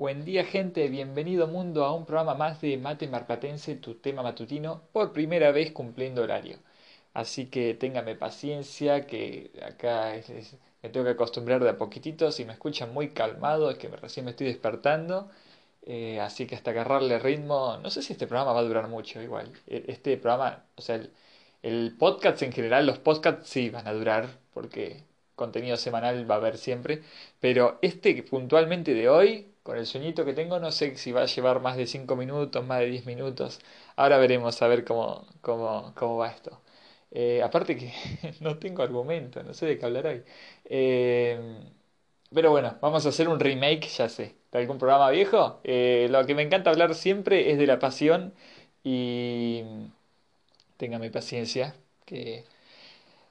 Buen día gente, bienvenido mundo a un programa más de Mate Marplatense, tu tema matutino, por primera vez cumpliendo horario. Así que téngame paciencia, que acá me tengo que acostumbrar de a poquitito, si me escuchan muy calmado es que recién me estoy despertando, eh, así que hasta agarrarle ritmo, no sé si este programa va a durar mucho igual, e, este programa, o sea, el, el podcast en general, los podcasts sí van a durar, porque contenido semanal va a haber siempre, pero este puntualmente de hoy con el sueñito que tengo no sé si va a llevar más de 5 minutos, más de 10 minutos. Ahora veremos a ver cómo, cómo, cómo va esto. Eh, aparte que no tengo argumento, no sé de qué hablar hoy. Eh, pero bueno, vamos a hacer un remake, ya sé, de algún programa viejo. Eh, lo que me encanta hablar siempre es de la pasión y téngame paciencia, que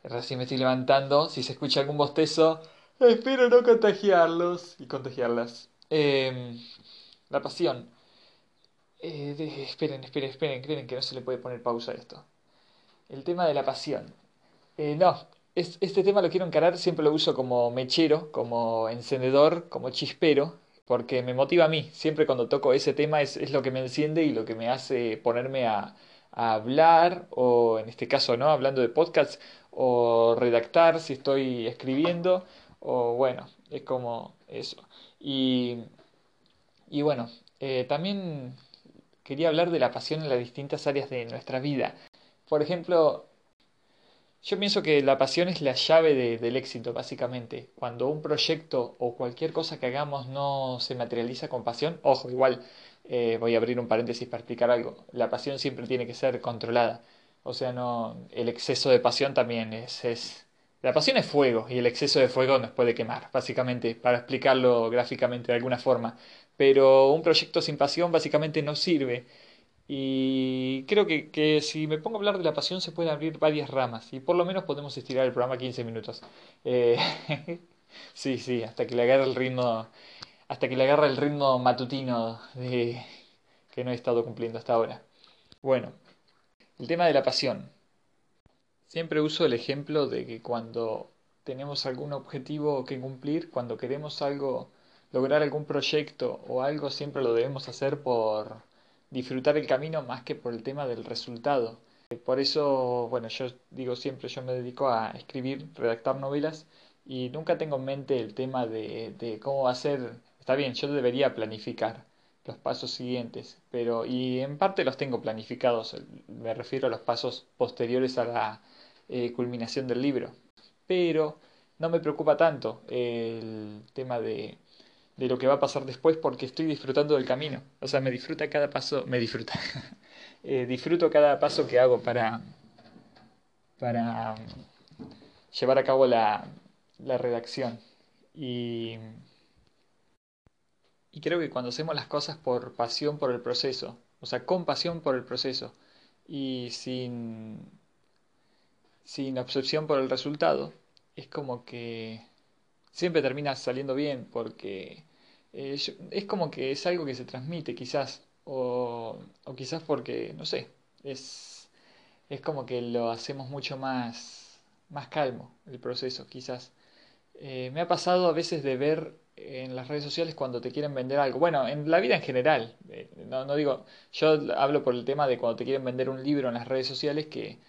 recién me estoy levantando. Si se escucha algún bostezo, espero no contagiarlos y contagiarlas. Em, la pasión. Eh, esperen, esperen, esperen, creen que no se le puede poner pausa a esto. El tema de la pasión. Eh, no, este tema lo quiero encarar, siempre lo uso como mechero, como encendedor, como chispero, porque me motiva a mí. Siempre cuando toco ese tema es, es lo que me enciende y lo que me hace ponerme a, a hablar, o en este caso, ¿no? Hablando de podcasts, o redactar si estoy escribiendo, o bueno, es como eso. Y, y bueno, eh, también quería hablar de la pasión en las distintas áreas de nuestra vida. Por ejemplo, yo pienso que la pasión es la llave del éxito, básicamente. Cuando un proyecto o cualquier cosa que hagamos no se materializa con pasión, ojo, igual eh, voy a abrir un paréntesis para explicar algo. La pasión siempre tiene que ser controlada. O sea, no, el exceso de pasión también es, es la pasión es fuego y el exceso de fuego nos puede quemar, básicamente, para explicarlo gráficamente de alguna forma. Pero un proyecto sin pasión básicamente no sirve. Y creo que, si me pongo a hablar de la pasión se pueden abrir varias ramas y por lo menos podemos estirar el programa 15 minutos. Eh, sí, sí, hasta que le agarre el ritmo, hasta que le agarre el ritmo matutino de, que no he estado cumpliendo hasta ahora. Bueno, el tema de la pasión. Siempre uso el ejemplo de que cuando tenemos algún objetivo que cumplir, cuando queremos algo, lograr algún proyecto o algo, siempre lo debemos hacer por disfrutar el camino más que por el tema del resultado. Por eso, bueno, yo digo siempre, yo me dedico a escribir, redactar novelas y nunca tengo en mente el tema de, cómo va a ser. Está bien, yo debería planificar los pasos siguientes, pero y en parte los tengo planificados, me refiero a los pasos posteriores a la eh, culminación del libro. Pero no me preocupa tanto el tema de, de lo que va a pasar después porque estoy disfrutando del camino. O sea, me disfruta cada paso, me disfruta. Eh, disfruto cada paso que hago para, para llevar a cabo la, la redacción. Y, y creo que cuando hacemos las cosas por pasión por el proceso, o sea, con pasión por el proceso y sin sin por el resultado, es como que siempre termina saliendo bien porque eh, es como que es algo que se transmite quizás o, o quizás porque, no sé, es, es como que lo hacemos mucho más, más calmo el proceso quizás. Eh, me ha pasado a veces de ver en las redes sociales cuando te quieren vender algo. Bueno, en la vida en general. Eh, no, no digo, yo hablo por el tema de cuando te quieren vender un libro en las redes sociales que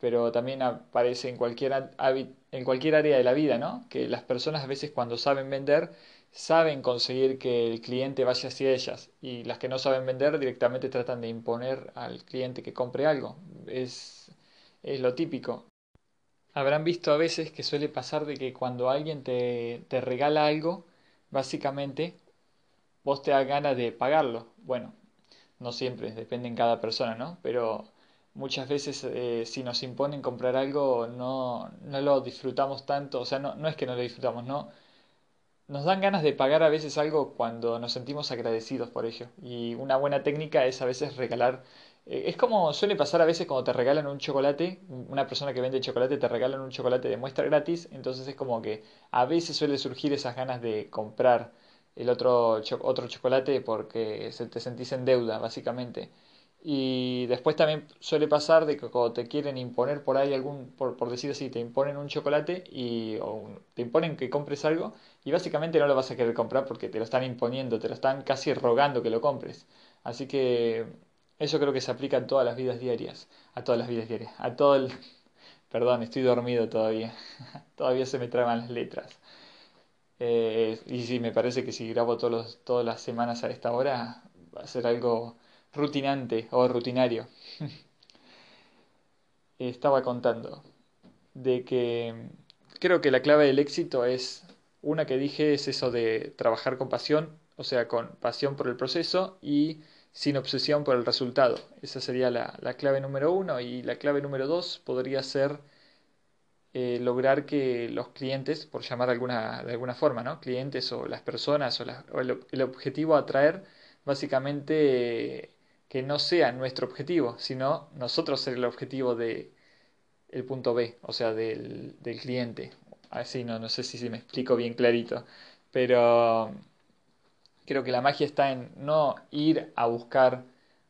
pero también aparece en cualquier, en cualquier área de la vida, ¿no? Que las personas a veces cuando saben vender, saben conseguir que el cliente vaya hacia ellas y las que no saben vender directamente tratan de imponer al cliente que compre algo. Es, es lo típico. Habrán visto a veces que suele pasar de que cuando alguien te, te regala algo, básicamente vos te das ganas de pagarlo. Bueno, no siempre, depende en cada persona, ¿no? Pero muchas veces eh, si nos imponen comprar algo no, no lo disfrutamos tanto, o sea, no, no es que no lo disfrutamos, no. Nos dan ganas de pagar a veces algo cuando nos sentimos agradecidos por ello. Y una buena técnica es a veces regalar. Eh, es como suele pasar a veces cuando te regalan un chocolate, una persona que vende chocolate te regalan un chocolate de muestra gratis, entonces es como que a veces suele surgir esas ganas de comprar el otro, otro chocolate porque se te sentís en deuda, básicamente. Y después también suele pasar de que cuando te quieren imponer por ahí algún, por, por decir así, te imponen un chocolate y o te imponen que compres algo y básicamente no lo vas a querer comprar porque te lo están imponiendo, te lo están casi rogando que lo compres. Así que eso creo que se aplica a todas las vidas diarias, a todas las vidas diarias, a todo el... Perdón, estoy dormido todavía, todavía se me traban las letras. Eh, y sí, me parece que si grabo todos los, todas las semanas a esta hora va a ser algo rutinante o rutinario. Estaba contando de que creo que la clave del éxito es una que dije es eso de trabajar con pasión, o sea, con pasión por el proceso y sin obsesión por el resultado. Esa sería la, la clave número uno y la clave número dos podría ser eh, lograr que los clientes, por llamar alguna, de alguna forma, ¿no? Clientes o las personas o, el, objetivo a atraer, básicamente que no sea nuestro objetivo, sino nosotros ser el objetivo de el punto B, o sea, del, del cliente. Así no, no sé si me explico bien clarito, pero creo que la magia está en no ir a buscar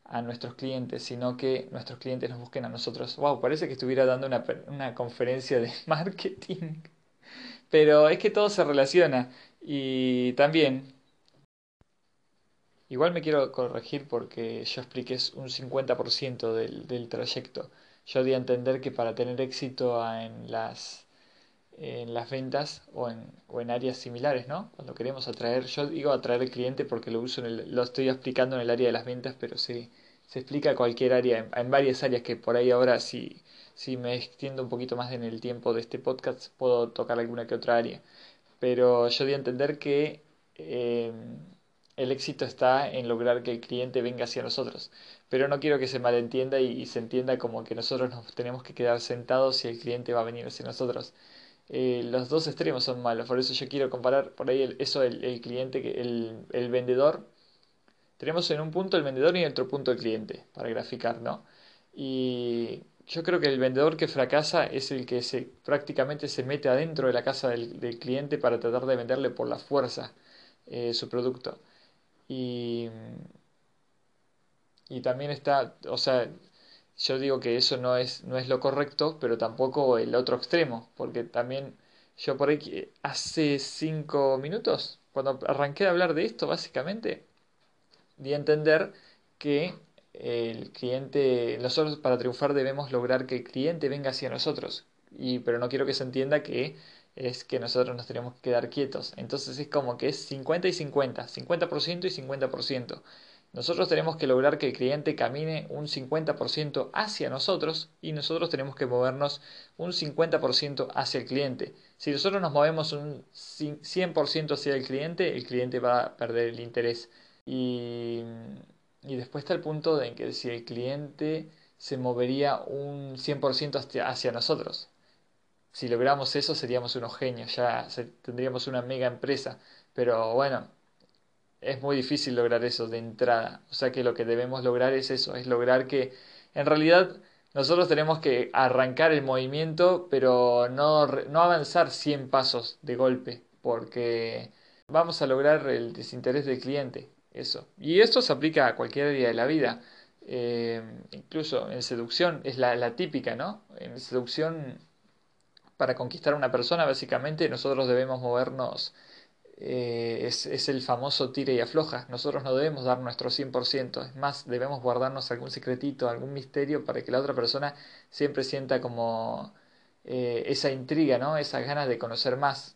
a nuestros clientes, sino que nuestros clientes nos busquen a nosotros. Wow, parece que estuviera dando una, conferencia de marketing. Pero es que todo se relaciona. Y también, igual me quiero corregir porque yo expliqué un 50% del, del trayecto. Yo di a entender que para tener éxito en las en las ventas o en, o en áreas similares, ¿no? Cuando queremos atraer, yo digo atraer al cliente porque lo uso en el, lo estoy explicando en el área de las ventas, pero sí, se explica cualquier área, en, varias áreas que por ahí ahora si, si me extiendo un poquito más en el tiempo de este podcast puedo tocar alguna que otra área. Pero yo di a entender que eh, el éxito está en lograr que el cliente venga hacia nosotros. Pero no quiero que se malentienda y, se entienda como que nosotros nos tenemos que quedar sentados y el cliente va a venir hacia nosotros. Eh, los dos extremos son malos, por eso yo quiero comparar por ahí eso el, el cliente, el, el vendedor tenemos en un punto el vendedor y en otro punto el cliente, para graficar, ¿no? Y yo creo que el vendedor que fracasa es el que se, prácticamente se mete adentro de la casa del, cliente para tratar de venderle por la fuerza eh, su producto. Y, y también está, o sea, yo digo que eso no es, no es lo correcto, pero tampoco el otro extremo, porque también yo por ahí hace cinco minutos, cuando arranqué a hablar de esto, básicamente, di a entender que el cliente, nosotros para triunfar debemos lograr que el cliente venga hacia nosotros. Y, pero no quiero que se entienda que es que nosotros nos tenemos que quedar quietos. Entonces es como que es 50 y 50, 50% y 50%. Nosotros tenemos que lograr que el cliente camine un 50% hacia nosotros y nosotros tenemos que movernos un 50% hacia el cliente. Si nosotros nos movemos un 100% hacia el cliente, el cliente va a perder el interés. Y, y después está el punto de que si el cliente se movería un 100% hacia, hacia nosotros. Si logramos eso seríamos unos genios, ya tendríamos una mega empresa. Pero bueno, es muy difícil lograr eso de entrada. O sea que lo que debemos lograr es eso, es lograr que en realidad nosotros tenemos que arrancar el movimiento, pero no, no avanzar 100 pasos de golpe, porque vamos a lograr el desinterés del cliente. Eso. Y esto se aplica a cualquier área de la vida. Eh, incluso en seducción es la, la, típica, ¿no? En seducción, para conquistar a una persona, básicamente nosotros debemos movernos, eh, es, es, el famoso tire y afloja. Nosotros no debemos dar nuestro 100%, es más, debemos guardarnos algún secretito, algún misterio para que la otra persona siempre sienta como eh, esa intriga, ¿no? Esas ganas de conocer más.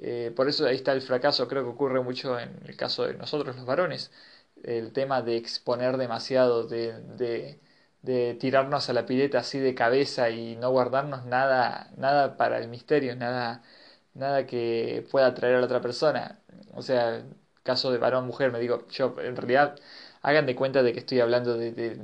Eh, por eso ahí está el fracaso, creo que ocurre mucho en el caso de nosotros los varones, el tema de exponer demasiado, de, de, de tirarnos a la pileta así de cabeza y no guardarnos nada, nada para el misterio, nada, nada que pueda atraer a la otra persona. O sea, caso de varón-mujer, me digo, yo en realidad hagan de cuenta de que estoy hablando de,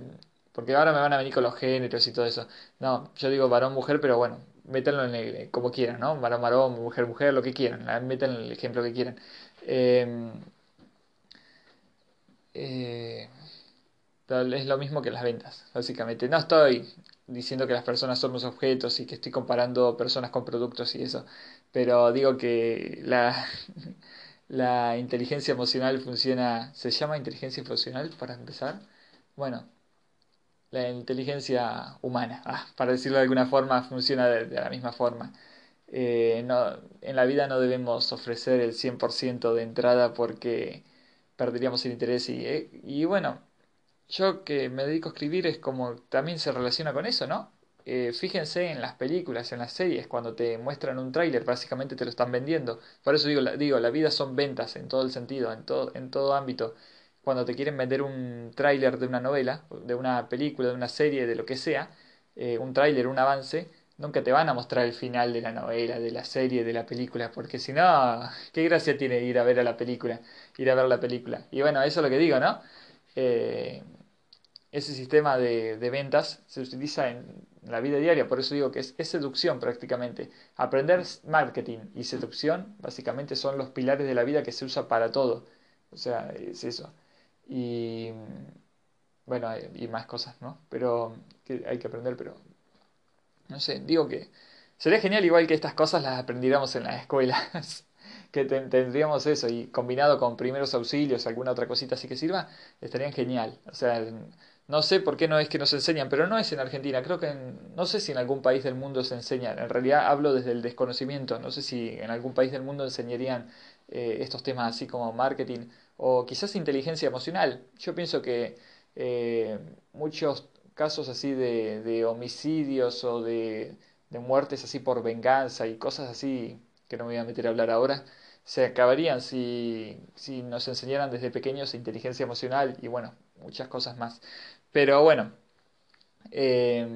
porque ahora me van a venir con los géneros y todo eso. No, yo digo varón-mujer, pero bueno, métanlo en el, como quieran, ¿no? Varón, varón, mujer, mujer, lo que quieran, metan el ejemplo que quieran. Em, eh, es lo mismo que las ventas, básicamente. No estoy diciendo que las personas somos objetos y que estoy comparando personas con productos y eso, pero digo que la, la inteligencia emocional funciona, ¿se llama inteligencia emocional para empezar? Bueno, la inteligencia humana, ah, para decirlo de alguna forma, funciona de, la misma forma. Eh, no, en la vida no debemos ofrecer el 100% de entrada porque perderíamos el interés y, eh, y bueno, yo que me dedico a escribir es como también se relaciona con eso, ¿no? Eh, fíjense en las películas, en las series, cuando te muestran un tráiler, básicamente te lo están vendiendo. Por eso digo la, digo, la vida son ventas en todo el sentido, en todo, en todo ámbito. Cuando te quieren vender un tráiler de una novela, de una película, de una serie, de lo que sea, eh, un tráiler, un avance, nunca te van a mostrar el final de la novela, de la serie, de la película, porque si no, ¿qué gracia tiene ir a ver a la película? Ir a ver la película. Y bueno, eso es lo que digo, ¿no? Eh, ese sistema de, ventas se utiliza en la vida diaria, por eso digo que es, seducción prácticamente. Aprender marketing y seducción básicamente son los pilares de la vida que se usa para todo. O sea, es eso. Y bueno, y más cosas, ¿no? Pero hay que aprender, pero no sé, digo que sería genial igual que estas cosas las aprendiéramos en las escuelas. que tendríamos eso y combinado con primeros auxilios, alguna otra cosita así que sirva, estarían genial. O sea, no sé por qué no es que nos enseñan, pero no es en Argentina. Creo que no sé si en algún país del mundo se enseña. En realidad hablo desde el desconocimiento. No sé si en algún país del mundo enseñarían eh, estos temas así como marketing o quizás inteligencia emocional. Yo pienso que eh, muchos casos así de, de homicidios o de, de muertes así por venganza y cosas así que no me voy a meter a hablar ahora se acabarían si, si nos enseñaran desde pequeños inteligencia emocional y bueno, muchas cosas más. Pero bueno, eh,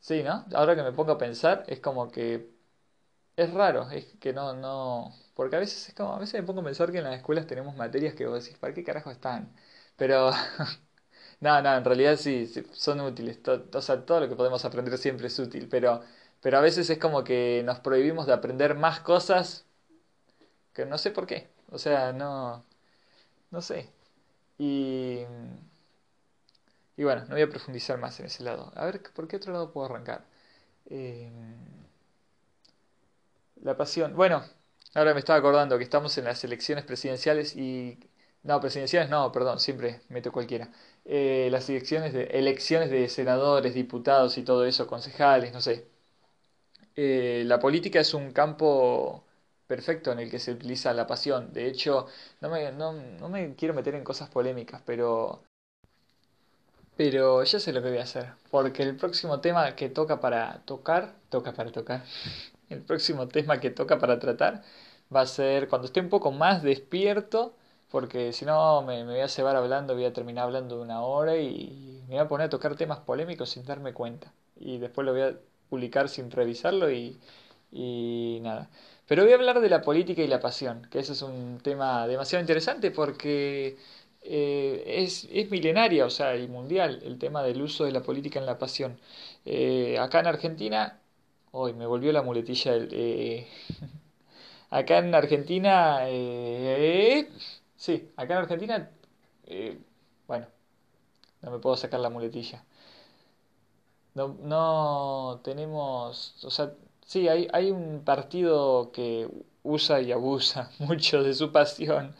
sí, ¿no? Ahora que me pongo a pensar, es como que es raro, es que no, no, porque a veces es como, a veces me pongo a pensar que en las escuelas tenemos materias que vos decís, ¿para qué carajo están? Pero, no, no, en realidad sí, son útiles, o sea, todo lo que podemos aprender siempre es útil, pero, pero a veces es como que nos prohibimos de aprender más cosas que no sé por qué, o sea, no, no sé, y, y bueno, no voy a profundizar más en ese lado. A ver, ¿por qué otro lado puedo arrancar? Eh, la pasión. Bueno, ahora me estaba acordando que estamos en las elecciones presidenciales y... No, presidenciales no, perdón, siempre meto cualquiera. Eh, las elecciones de, elecciones de senadores, diputados y todo eso, concejales, no sé. Eh, la política es un campo perfecto en el que se utiliza la pasión. De hecho, no me, quiero meter en cosas polémicas, pero... Pero ya sé lo que voy a hacer, porque el próximo tema que toca para tocar, toca para tocar, el próximo tema que toca para tratar va a ser cuando esté un poco más despierto, porque si no me, voy a cebar hablando, voy a terminar hablando una hora y me voy a poner a tocar temas polémicos sin darme cuenta. Y después lo voy a publicar sin revisarlo y, y nada. Pero voy a hablar de la política y la pasión, que ese es un tema demasiado interesante porque eh, es, es, milenaria, o sea, y mundial, el tema del uso de la política en la pasión. Eh, acá en Argentina, hoy me volvió la muletilla. Eh, acá en Argentina, sí, acá en Argentina, bueno, no me puedo sacar la muletilla. No, no tenemos, o sea, Sí, hay, hay un partido que usa y abusa mucho de su pasión,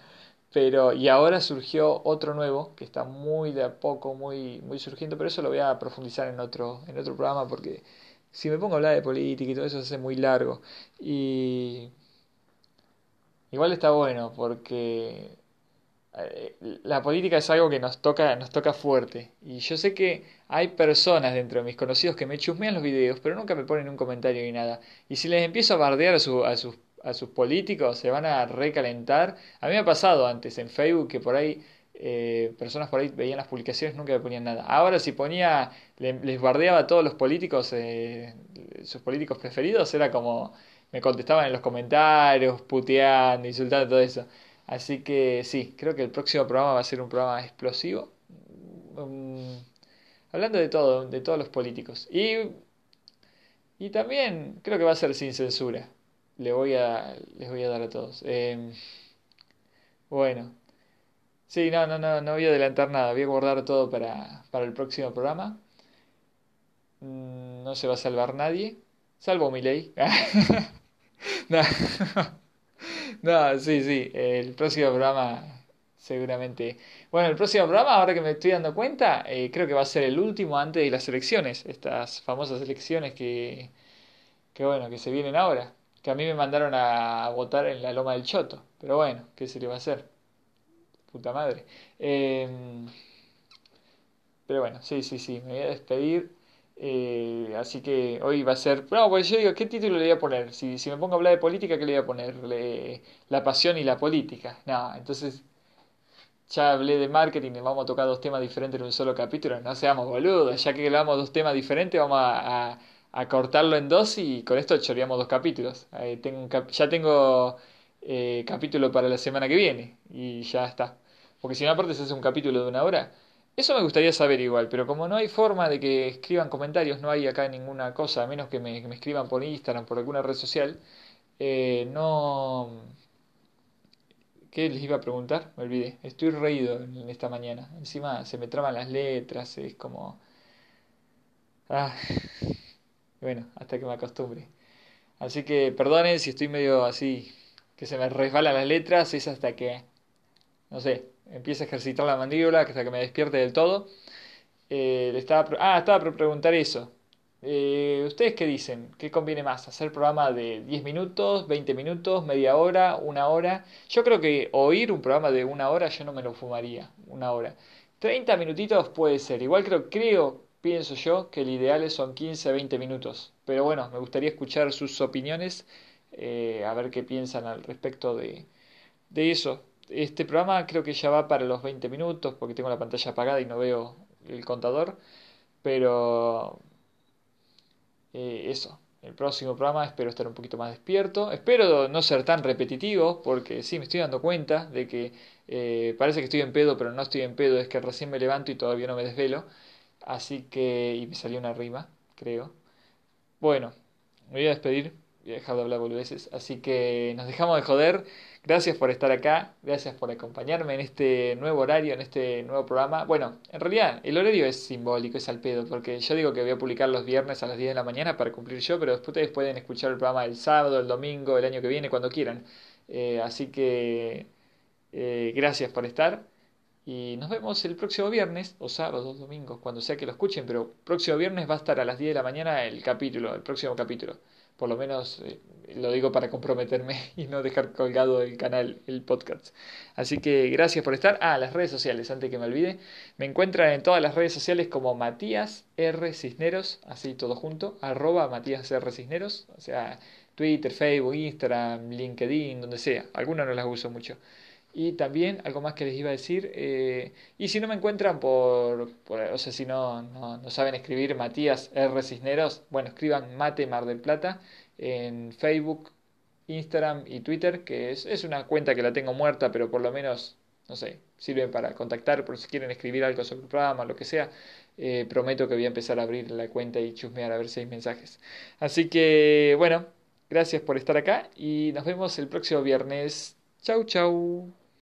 pero y ahora surgió otro nuevo que está muy de a poco, muy, muy surgiendo, pero eso lo voy a profundizar en otro, en otro programa porque si me pongo a hablar de política y todo eso se hace muy largo. Y igual está bueno porque la política es algo que nos toca, nos toca fuerte. Y yo sé que hay personas dentro de mis conocidos que me chusmean los videos, pero nunca me ponen un comentario ni nada. Y si les empiezo a bardear a, su, a, sus, a sus políticos, se van a recalentar. A mí me ha pasado antes en Facebook que por ahí eh, personas por ahí veían las publicaciones, nunca me ponían nada. Ahora si ponía, les bardeaba a todos los políticos, eh, sus políticos preferidos, era como me contestaban en los comentarios, puteando, insultando, todo eso. Así que sí, creo que el próximo programa va a ser un programa explosivo. Mm, hablando de todo, de todos los políticos. Y, y también creo que va a ser sin censura. Le voy a, les voy a dar a todos. Em, bueno. Sí, no, no, no, no voy a adelantar nada. Voy a guardar todo para, para el próximo programa. Mm, no se va a salvar nadie. Salvo mi ley. No, sí, sí. El próximo programa seguramente. Bueno, el próximo programa, ahora que me estoy dando cuenta, eh, creo que va a ser el último antes de las elecciones, estas famosas elecciones que, que bueno, que se vienen ahora. Que a mí me mandaron a votar en la Loma del Choto. Pero bueno, ¿qué se le va a hacer? Puta madre. Em, pero bueno, sí, sí, sí, me voy a despedir. Eh, así que hoy va a ser. No, pues yo digo, ¿qué título le voy a poner? Si, si me pongo a hablar de política, ¿qué le voy a poner? la pasión y la política. No, entonces ya hablé de marketing vamos a tocar dos temas diferentes en un solo capítulo. No seamos boludos, ya que hablamos dos temas diferentes, vamos a, a, cortarlo en dos y con esto choreamos dos capítulos. tengo ya tengo eh, capítulo para la semana que viene y ya está. Porque si no, aparte se hace un capítulo de una hora. Eso me gustaría saber igual, pero como no hay forma de que escriban comentarios, no hay acá ninguna cosa, a menos que me, escriban por Instagram, por alguna red social, eh, no... ¿Qué les iba a preguntar? Me olvidé. Estoy reído en esta mañana. Encima se me traban las letras, es como... Ah. Bueno, hasta que me acostumbre. Así que perdonen si estoy medio así, que se me resbalan las letras, es hasta que, no sé, empiece a ejercitar la mandíbula, hasta que me despierte del todo. Eh, estaba, ah, estaba por preguntar eso. Eh, ¿Ustedes qué dicen? ¿Qué conviene más? ¿Hacer programa de 10 minutos, 20 minutos, media hora, una hora? Yo creo que oír un programa de una hora yo no me lo fumaría, una hora. 30 minutitos puede ser. Igual creo, creo, pienso yo, que el ideal son 15, 20 minutos. Pero bueno, me gustaría escuchar sus opiniones, eh, a ver qué piensan al respecto de, de eso. Este programa creo que ya va para los 20 minutos porque tengo la pantalla apagada y no veo el contador. Pero eh, eso, el próximo programa espero estar un poquito más despierto. Espero no ser tan repetitivo, porque sí, me estoy dando cuenta de que eh, parece que estoy en pedo, pero no estoy en pedo, es que recién me levanto y todavía no me desvelo. Así que, y me salió una rima, creo. Bueno, me voy a despedir, a dejar de hablar boludeces, así que nos dejamos de joder. Gracias por estar acá, gracias por acompañarme en este nuevo horario, en este nuevo programa. Bueno, en realidad el horario es simbólico, es al pedo, porque yo digo que voy a publicar los viernes a las 10 de la mañana para cumplir yo, pero después ustedes pueden escuchar el programa el sábado, el domingo, el año que viene, cuando quieran. Eh, así que eh, gracias por estar y nos vemos el próximo viernes, o sábado, domingo, cuando sea que lo escuchen, pero próximo viernes va a estar a las 10 de la mañana el capítulo, el próximo capítulo por lo menos eh, lo digo para comprometerme y no dejar colgado el canal, el podcast. Así que gracias por estar. Ah, las redes sociales, antes que me olvide. Me encuentran en todas las redes sociales como Matías R. Cisneros, así todo junto, arroba Matías R. Cisneros, o sea, Twitter, Facebook, Instagram, LinkedIn, donde sea. Algunas no las uso mucho. Y también, algo más que les iba a decir, eh, y si no me encuentran por, o sea, si no, no, saben escribir Matías R. Cisneros, bueno, escriban Mate Mar del Plata en Facebook, Instagram y Twitter, que es, es una cuenta que la tengo muerta, pero por lo menos, no sé, sirve para contactar por si quieren escribir algo sobre el programa, lo que sea. Eh, prometo que voy a empezar a abrir la cuenta y chusmear a ver si hay mensajes. Así que, bueno, gracias por estar acá y nos vemos el próximo viernes. Chau, chau.